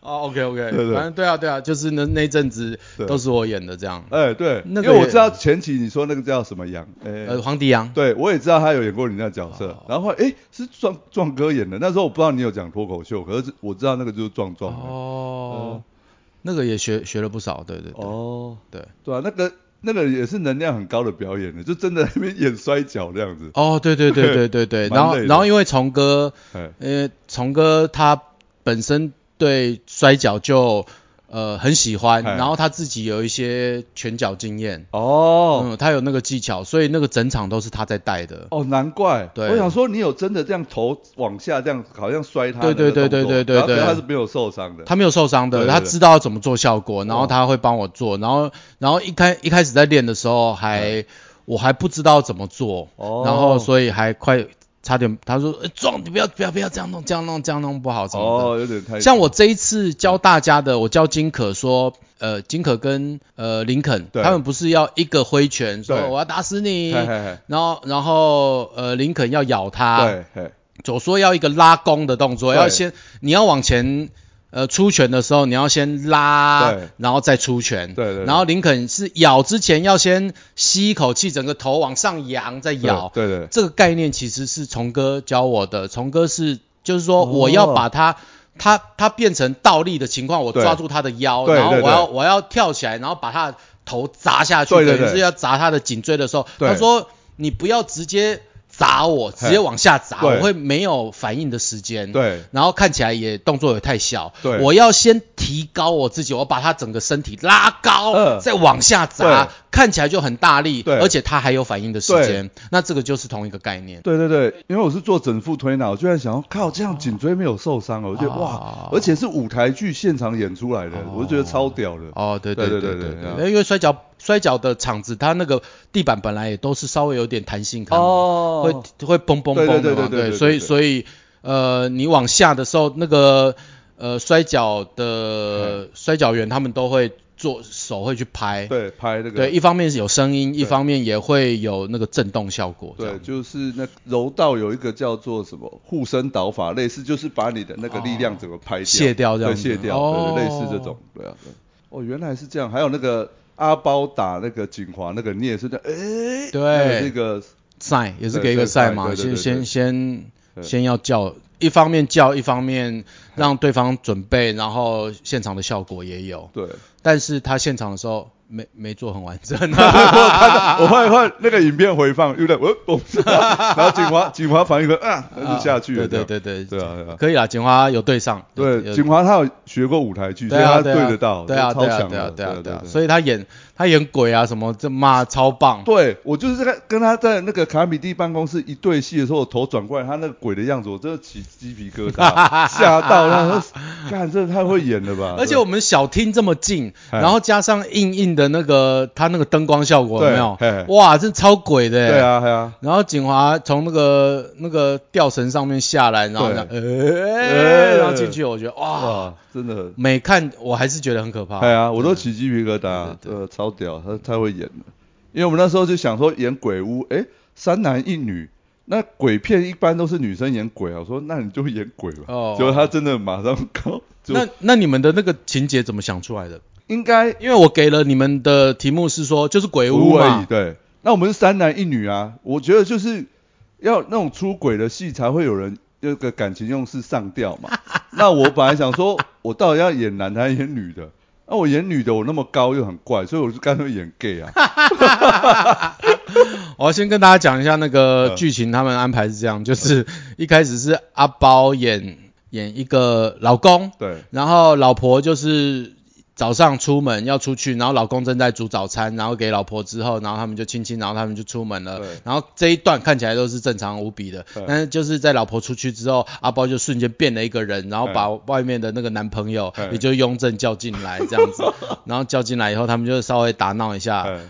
哦，OK OK，对对反正对啊对啊，就是那那阵子都是我演的这样。哎，对，因为我知道前期你说那个叫什么杨，哎，呃，黄迪杨，对，我也知道他有演过你那个角色，哦然后后来诶是壮壮哥演的，那时候我不知道你有讲脱口秀，可是我知道那个就是壮壮。哦，那个也学学了不少，对对对，哦，对。对啊，那个那个也是能量很高的表演的，就真的在那边演摔跤这样子。哦，对对对对对对，然后然后因为崇哥，哎，因为虫哥他本身对摔跤就呃很喜欢，哎然后他自己有一些拳脚经验，哦。嗯，他有那个技巧，所以那个整场都是他在带的。哦，难怪。对我想说，你有真的这样头往下这样，好像摔他对对对对对对对他是没有受伤的。他没有受伤的，他知道怎么做效果，然后哦他会帮我做，然后然后一开一开始在练的时候还我还不知道怎么做，哦然后所以还快差点他说呃撞你不要不要不要这样弄这样弄这样弄不好什么的。哦，有点太像我这一次教大家的，我教金可说，呃，金可跟呃林肯，他们不是要一个挥拳说我要打死你，嘿嘿嘿。然后然后呃林肯要咬他，对，嘿。我说要一个拉弓的动作，要先你要往前呃出拳的时候，你要先拉，然后再出拳。对对对然后林肯是咬之前要先吸一口气，整个头往上扬再咬。对对对这个概念其实是虫哥教我的。虫哥是就是说哦我要把它。他他变成倒立的情况，我抓住他的腰，然后我要我要跳起来，然后把他的头砸下去，对对对等于是要砸他的颈椎的时候，对他说你不要直接砸我，直接往下砸，我会没有反应的时间。对。然后看起来也动作也太小，对。我要先提高我自己，我把他整个身体拉高，嗯。再往下砸，看起来就很大力，对。而且他还有反应的时间，那这个就是同一个概念。对对对，因为我是做整副推拿，我居然想，靠，这样颈椎没有受伤哦，我觉得哦哇，而且是舞台剧现场演出来的，我就觉得超屌的。哦，对对对对对对。对，因为摔跤摔跤的场子，它那个地板本来也都是稍微有点弹性感，哦。会会嘣嘣嘣的嘛，对对对对对所以所以呃，你往下的时候，那个呃摔跤的摔跤员他们都会做手会去拍，对，拍那个。对，一方面是有声音，一方面也会有那个震动效果，对，就是那柔道有一个叫做什么护身导法，类似就是把你的那个力量怎么拍掉、卸掉这样卸掉，哦对，类似这种，对啊，对。哦，原来是这样，还有那个阿包打那个锦华那个，你也是这样，哎，对还有这个赛也是给一个赛赛嘛，先先先对。先要叫，一方面叫，一方面让对方准备，然后现场的效果也有，对，但是他现场的时候没没做很完整，我看到我换一换那个影片回放，有点我我，然后锦华锦华反应说啊，下去了，对对对对对啊对啊。可以啦，锦华有对上，对，锦华他有学过舞台剧，所以他对得到，对啊超强的，对啊对啊所以他演他演鬼啊什么，这妈超棒，对我就是在跟他在那个卡米蒂办公室一对戏的时候，我头转过来，他那个鬼的样子，我真的起鸡皮疙瘩，吓到，然后说，干，这太会演了吧！而且我们小厅这么近，哎然后加上硬硬的那个他那个灯光效果有没有？嘿？哇，这超鬼的，对。啊，对啊，然后景华从那个那个吊绳上面下来，然后呃，然后进去，我觉得哇，哇，真的，每看我还是觉得很可怕。对啊，我都起鸡皮疙瘩，呃，超屌，他太会演了。因为我们那时候就想说演鬼屋，哎，三男一女，那鬼片一般都是女生演鬼啊，我说那你就演鬼吧。哦结果他真的马上搞，那那你们的那个情节怎么想出来的？应该因为我给了你们的题目是说就是鬼屋而已，嘛，对。那我们是三男一女啊，我觉得就是要那种出轨的戏才会有人那个感情用事上吊嘛。那我本来想说，我到底要演男的还是演女的？那我演女的，我那么高又很怪，所以我就干脆演 gay 啊。我要先跟大家讲一下那个嗯剧情，他们安排是这样，就是一开始是阿包演演一个老公，对然后老婆就是早上出门要出去，然后老公正在煮早餐，然后给老婆之后，然后他们就亲亲，然后他们就出门了。对。然后这一段看起来都是正常无比的，但是就是在老婆出去之后，阿包就瞬间变了一个人，然后把外面的那个男朋友，也就是雍正叫进来这样子，然后叫进来以后，他们就稍微打闹一下，哎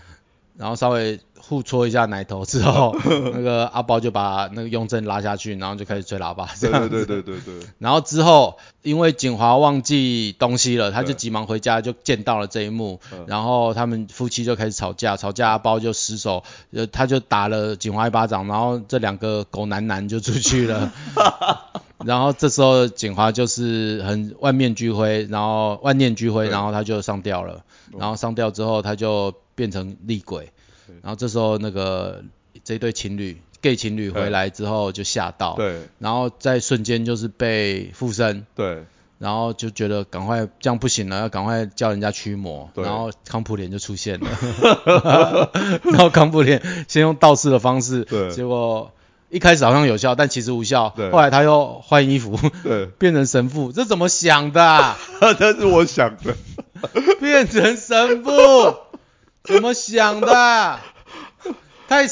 然后稍微互搓一下奶头之后，那个阿包就把那个雍正拉下去，然后就开始吹喇叭这对。对对对对对，然后之后，因为景华忘记东西了，他就急忙回家，就见到了这一幕。嗯然后他们夫妻就开始吵架，吵架阿包就失手，呃，他就打了景华一巴掌，然后这两个狗男男就出去了。然后这时候景华就是很万念俱灰，然后万念俱灰，然后他就上吊了。然后上吊之后，他就变成厉鬼对。然后这时候那个这对情侣 gay 情侣回来之后就吓到，对。然后在瞬间就是被附身，对。然后就觉得赶快这样不行了，要赶快叫人家驱魔，对。然后康普脸就出现了，然后康普脸先用道士的方式，对。结果一开始好像有效，但其实无效，对。后来他又换衣服对，变成神父，这怎么想的、啊？那是我想的。变成神父，怎么想的？太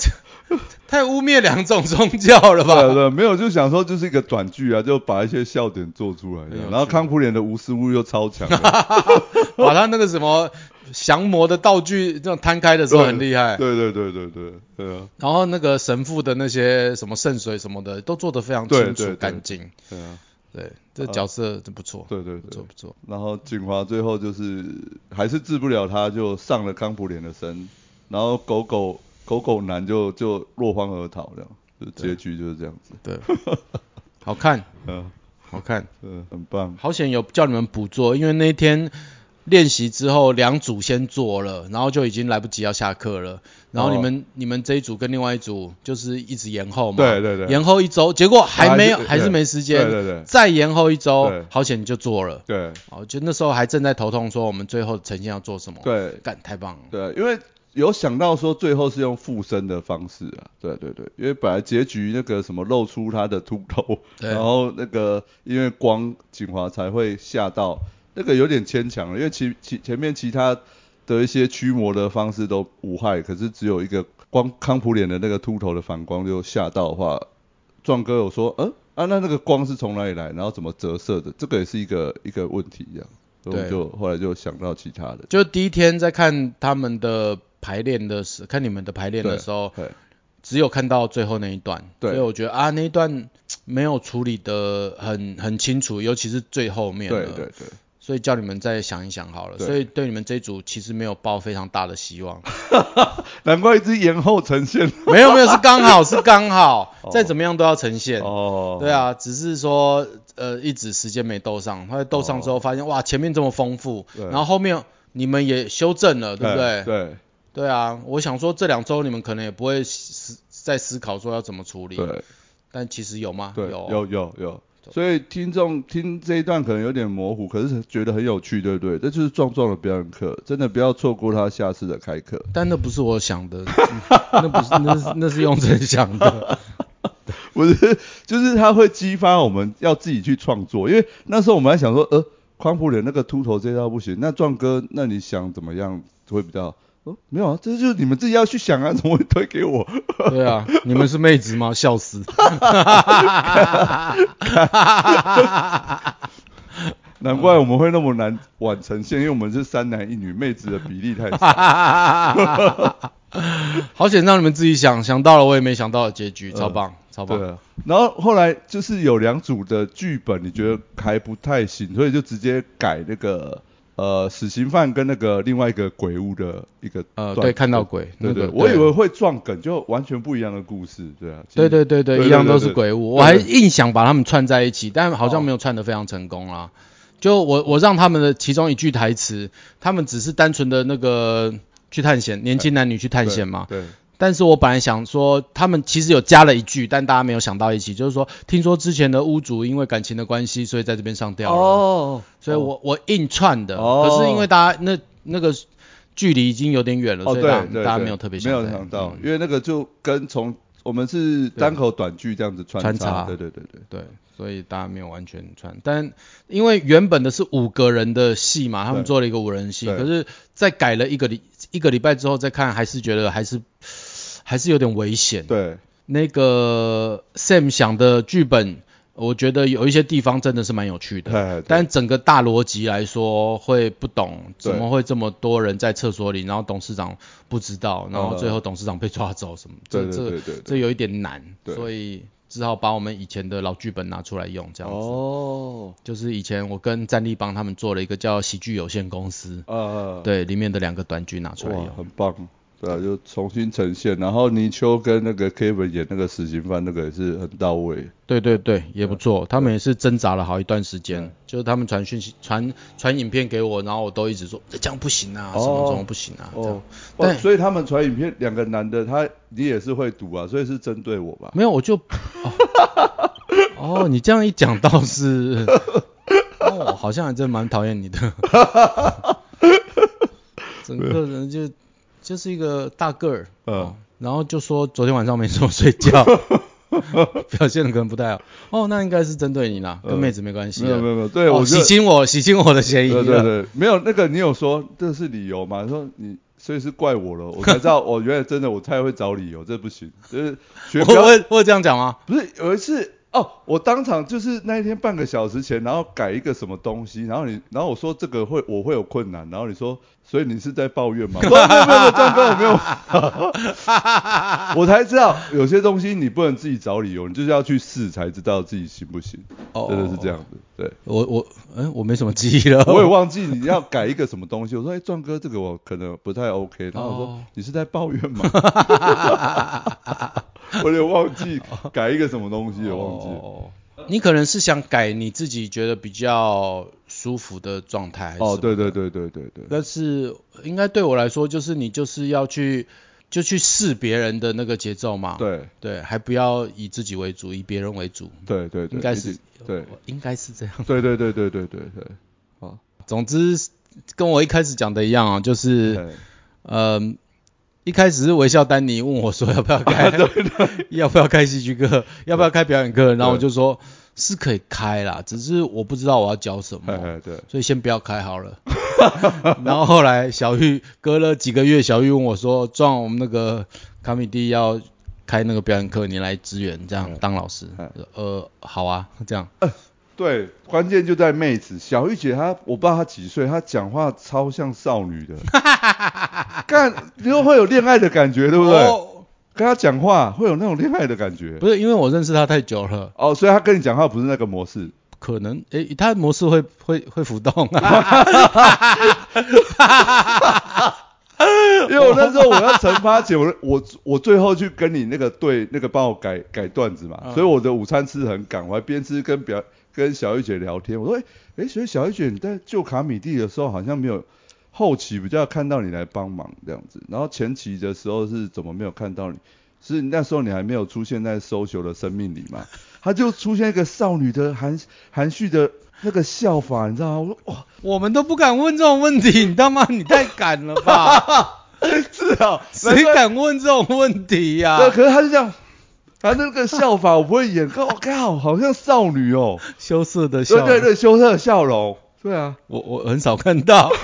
太污蔑两种宗教了吧？对对，没有就想说就是一个短剧啊，就把一些笑点做出来，然后康普脸的无实物又超强，把他那个什么降魔的道具这种摊开的时候很厉害，对对对对对对啊。然后那个神父的那些什么圣水什么的都做得非常清楚干净，对啊，对，这角色真不错，对对对，不错不错。然后景华最后就是还是治不了他，就上了康普脸的身，然后狗狗。狗狗男就就落荒而逃，这样，就结局就是这样子。对，好看，嗯，好看，嗯，很棒。好险有叫你们补做，因为那天练习之后两组先做了，然后就已经来不及要下课了。然后你们你们这一组跟另外一组就是一直延后嘛，对对对，延后一周，结果还没有，还是没时间，对对对，再延后一周，好险你就做了，对，哦，就那时候还正在头痛，说我们最后呈现要做什么，对，干太棒了，对，因为。有想到说最后是用附身的方式啊，对对对，因为本来结局那个什么露出他的秃头，然后那个因为光景华才会吓到，那个有点牵强了，因为其其前面其他的一些驱魔的方式都无害，可是只有一个光康普脸的那个秃头的反光就吓到的话，壮哥有说，嗯啊那那个光是从哪里来，然后怎么折射的，这个也是一个一个问题这样，所以就后来就想到其他的，就第一天在看他们的。排练的时，看你们的排练的时候，只有看到最后那一段，所以我觉得啊，那一段没有处理的很很清楚，尤其是最后面。对对对。所以叫你们再想一想好了。所以对你们这组其实没有抱非常大的希望。难怪一直延后呈现。没有没有，是刚好 是刚好，再怎么样都要呈现。哦。对啊，只是说呃一直时间没斗上，后来斗上之后发现哇前面这么丰富，然后后面你们也修正了，对不对？对。对啊，我想说这两周你们可能也不会思在思考说要怎么处理。对，但其实有吗？有有有有。所以听众听这一段可能有点模糊，可是觉得很有趣，对不对？这就是壮壮的表演课，真的不要错过他下次的开课。但那不是我想的，那不是那是那是用真想的，不是，就是他会激发我们要自己去创作，因为那时候我们还想说，呃，匡普脸那个秃头这招不行，那壮哥，那你想怎么样会比较？没有啊，这就是你们自己要去想啊，怎么会推给我？对啊，你们是妹子吗？笑死！难怪我们会那么难晚呈现，因为我们是三男一女，妹子的比例太少。好险让你们自己想想到了，我也没想到的结局，超棒，超棒。对，然后后来就是有两组的剧本，你觉得还不太行，所以就直接改那个。呃，死刑犯跟那个另外一个鬼屋的一个呃，对，看到鬼，对对，我以为会撞梗，就完全不一样的故事，对啊，对对对对，一样都是鬼屋，我还硬想把他们串在一起，但好像没有串得非常成功啦。就我我让他们的其中一句台词，他们只是单纯的那个去探险，年轻男女去探险嘛，对。但是我本来想说，他们其实有加了一句，但大家没有想到一起，就是说，听说之前的屋主因为感情的关系，所以在这边上吊了。哦。所以我我硬串的，可是因为大家那那个距离已经有点远了，所以大家没有特别没有想到，因为那个就跟从我们是单口短剧这样子穿插，对对对对对，所以大家没有完全串。但因为原本的是五个人的戏嘛，他们做了一个五人戏，可是再改了一个礼一个礼拜之后再看，还是觉得还是。还是有点危险。对，那个 Sam 想的剧本，我觉得有一些地方真的是蛮有趣的。但整个大逻辑来说，会不懂怎么会这么多人在厕所里，然后董事长不知道，然后最后董事长被抓走什么？这这这有一点难，所以只好把我们以前的老剧本拿出来用，这样子。哦。就是以前我跟战力帮他们做了一个叫喜剧有限公司。啊对，里面的两个短剧拿出来用。很棒。对啊，就重新呈现，然后泥鳅跟那个 Kevin 演那个死刑犯，那个也是很到位。对对对，也不错。他们也是挣扎了好一段时间，就是他们传讯息、传传影片给我，然后我都一直说这样不行啊，什么什么不行啊。哦。对，所以他们传影片，两个男的，他你也是会读啊，所以是针对我吧？没有，我就。哦，你这样一讲倒是，哦，好像还真蛮讨厌你的。整个人就。就是一个大个儿，嗯，然后就说昨天晚上没怎么睡觉，表现的可能不太好。哦，那应该是针对你啦，跟妹子没关系。没有没有没有，对哦我洗清我 洗清我的嫌疑对了。对对，没有那个你有说这是理由吗？说你所以是怪我了，我才知道我原来真的我太会找理由，这不行，就是学我不要我我有这样讲吗？不是有一次哦，我当场就是那一天半个小时前，然后改一个什么东西，然后你，然后我说这个会我会有困难，然后你说，所以你是在抱怨吗？没有没有没有，没有张哥我没有，我才知道有些东西你不能自己找理由，你就是要去试才知道自己行不行，哦真的是这样子，对。我我嗯，我没什么记忆了。我也忘记你要改一个什么东西，我说哎，壮哥这个我可能不太 OK，然后我说、哦你是在抱怨吗？我有点忘记改一个什么东西了，忘记了。哦你可能是想改你自己觉得比较舒服的状态。哦，对对对对对对，但是应该对我来说，就是你就是要去就去试别人的那个节奏嘛。对对，还不要以自己为主，以别人为主。对对对，应该是对应该是这样。对对对对对对对，好，总之跟我一开始讲的一样啊，就是对嗯。一开始是微笑丹尼问我说要不要开，要不要开戏剧课，要不要开表演课，然后我就说是可以开啦，只是我不知道我要教什么。所以先不要开好了。然后后来小玉隔了几个月，小玉问我说：“撞，我们那个卡米蒂要开那个表演课，你来支援，这样嗯当老师嗯？”呃，好啊，这样。对，关键就在妹子小玉姐她，我不知道她几岁，她讲话超像少女的，干你就会有恋爱的感觉，对不对？哦跟她讲话会有那种恋爱的感觉。不是因为我认识她太久了，哦，所以她跟你讲话不是那个模式。可能诶，他模式会会会浮动啊。因为我那时候我要惩罚姐，我我我最后去跟你那个对那个帮我改改段子嘛，嗯所以我的午餐吃得很赶，我还边吃跟表跟小玉姐聊天，我说哎哎、诶所以小玉姐你在救卡米蒂的时候好像没有后期比较看到你来帮忙这样子，然后前期的时候是怎么没有看到你？是那时候你还没有出现在 social 的生命里嘛？他就出现一个少女的含含蓄的那个笑法，你知道吗？我说哇，我们都不敢问这种问题，你他妈你太敢了吧？是啊，谁敢问这种问题呀、对，可是他就这样，他那个笑法我不会演，我靠，好像少女哦。羞涩的笑容。对对对，羞涩的笑容。对啊，我我很少看到。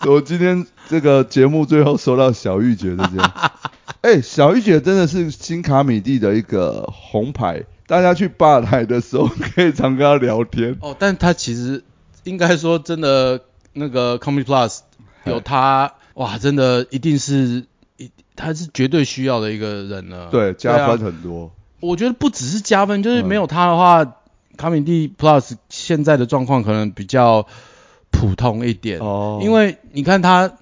所以我今天这个节目最后收到小玉姐的这样。哎、小玉姐真的是新卡米蒂的一个红牌，大家去吧台的时候可以常跟她聊天。哦，但她其实应该说真的，那个 Comedy Plus 有她，哇，真的一定是一，他是绝对需要的一个人了。对，加分啊很多。我觉得不只是加分，就是嗯没有他的话，卡米蒂 Plus 现在的状况可能比较普通一点。哦，因为你看他，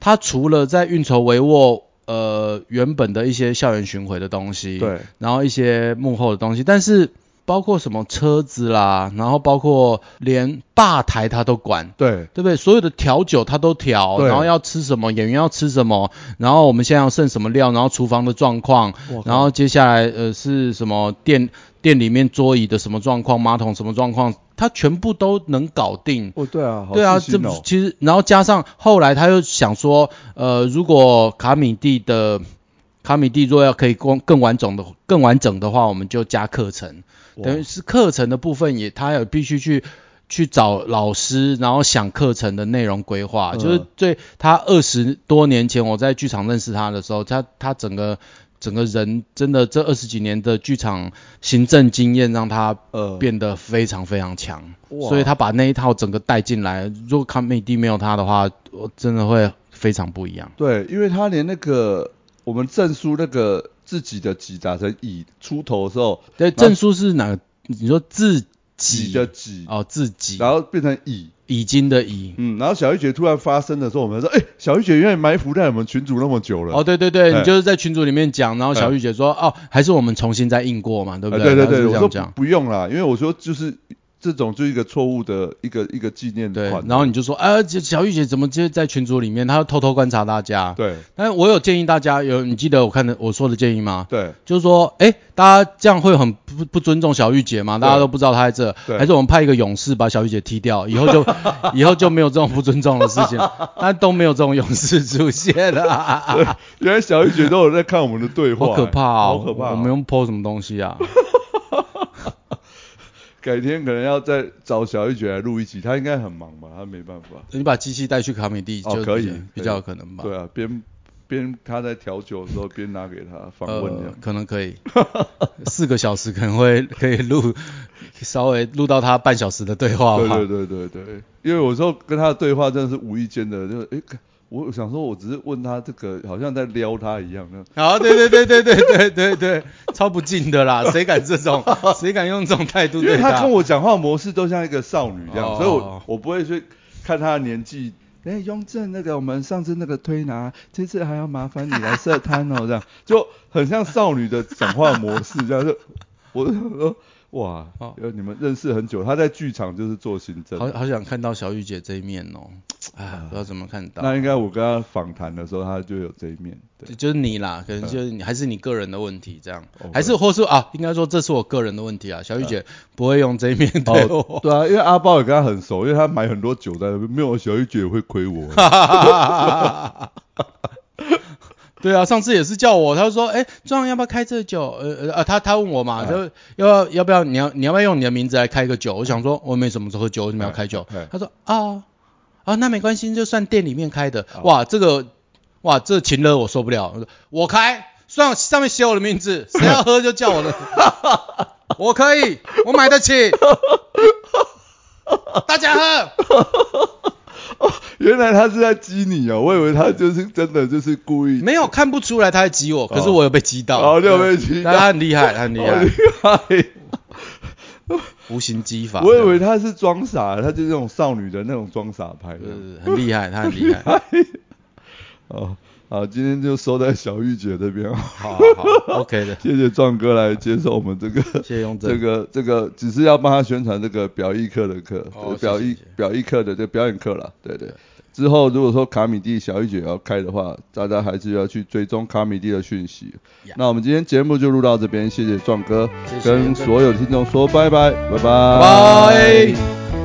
他除了在运筹帷幄，呃，原本的一些校园巡回的东西，对然后一些幕后的东西，但是包括什么车子啦，然后包括连吧台他都管。对对不对？所有的调酒他都调，然后要吃什么，演员要吃什么，然后我们现在要剩什么料，然后厨房的状况，然后接下来呃是什么店店里面桌椅的什么状况，马桶什么状况，他全部都能搞定。哦对啊，好对啊，这其实然后加上后来他又想说，呃，如果卡米蒂的卡米蒂若要可以更更完整的更完整的话，我们就加课程，哇等于是课程的部分也他也必须去去找老师，然后想课程的内容规划，嗯就是对他二十多年前我在剧场认识他的时候，他他整个。整个人真的这二十几年的剧场行政经验，让他呃变得非常非常强，哇所以他把那一套整个带进来。如果卡米蒂没有他的话，我真的会非常不一样。对，因为他连那个我们证书那个自己的己打成乙出头的时候，对，证书是哪个？你说自己己的己，哦，自己，然后变成乙。已经的已。嗯，然后小玉姐突然发声的时候，我们说，哎、小玉姐原来埋伏在我们群主那么久了。哦，对对对，哎你就是在群组里面讲，然后小玉姐说，哦，还是我们重新再印过嘛，对不对？哎对对对，她是这我说讲。不用啦，因为我说就是这种就一个错误的一个一个纪念对款，，然后你就说，啊，这小玉姐怎么就在群组里面，她偷偷观察大家。对但是我有建议大家，有你记得我看的我说的建议吗？对就是说，哎，大家这样会很不不尊重小玉姐吗？大家都不知道她在这，还是我们派一个勇士把小玉姐踢掉，以后就 以后就没有这种不尊重的事情，但都没有这种勇士出现了，原来小玉姐都有在看我们的对话，好可怕哦！好可怕哦、我们用 PO 什么东西啊？改天可能要再找小玉姐来录一集，她应该很忙吧？她没办法。你把机器带去卡米蒂就哦可以比较有可能吧？对啊，边边她在调酒的时候边拿给她访问这呃。，可能可以，四个小时可能会可以录，稍微录到她半小时的对话吧。对对对对对，因为有时候跟她的对话真的是无意间的，就诶，我想说，我只是问他这个，好像在撩他一样。呢好，对对对对对对对对，超不敬的啦，谁敢这种，谁敢用这种态度对他跟？我讲话模式都像一个少女这样，哦所以我我不会去看他的年纪。哎，雍正那个，我们上次那个推拿，这次还要麻烦你来设摊哦，这样就很像少女的讲话模式，这样就我就想说，哇，哦。呃你们认识很久，他在剧场就是做行政，好好想看到小玉姐这一面哦，哎，不知道怎么看到。那应该我跟她访谈的时候，她就有这一面，对，就是你啦，可能就是你，还是你个人的问题这样，哦还是或是啊，应该说这是我个人的问题啊。小玉姐不会用这一面对哦我，，对啊，因为阿豹也跟她很熟，因为他买很多酒在那边，没有小玉姐也会亏我，对啊，上次也是叫我，他说，哎，庄要不要开这酒？呃呃啊，他他问我嘛，就要要不要你要你要不要用你的名字来开个酒？我想说，我没什么喝酒，为什么要开酒？他说啊啊，那没关系，就算店里面开的。哦哇，这个哇，这情勒我受不了，我说我开，上上面写我的名字，谁要喝就叫我的，我可以，我买得起，大家喝。原来他是在激你哦，我以为他就是真的就是故意，没有看不出来他在激我，可是哦我有被激到。哦你有被激到他很厉害，他很厉害好厉，害。无形激法。我以为他是装傻，他就是那种少女的那种装傻派的。呃很厉害，他很厉害。哦，好，今天就收在小玉姐这边，好好好，OK 的，谢谢壮哥来接受我们这个。这个这个，只是要帮他宣传这个表艺课的课，哦表艺表艺课的这个表演课啦，对对。之后如果说卡米蒂小玉姐要开的话，大家还是要去追踪卡米蒂的讯息。那我们今天节目就录到这边，谢谢壮哥，跟所有的听众说拜拜，拜拜，拜。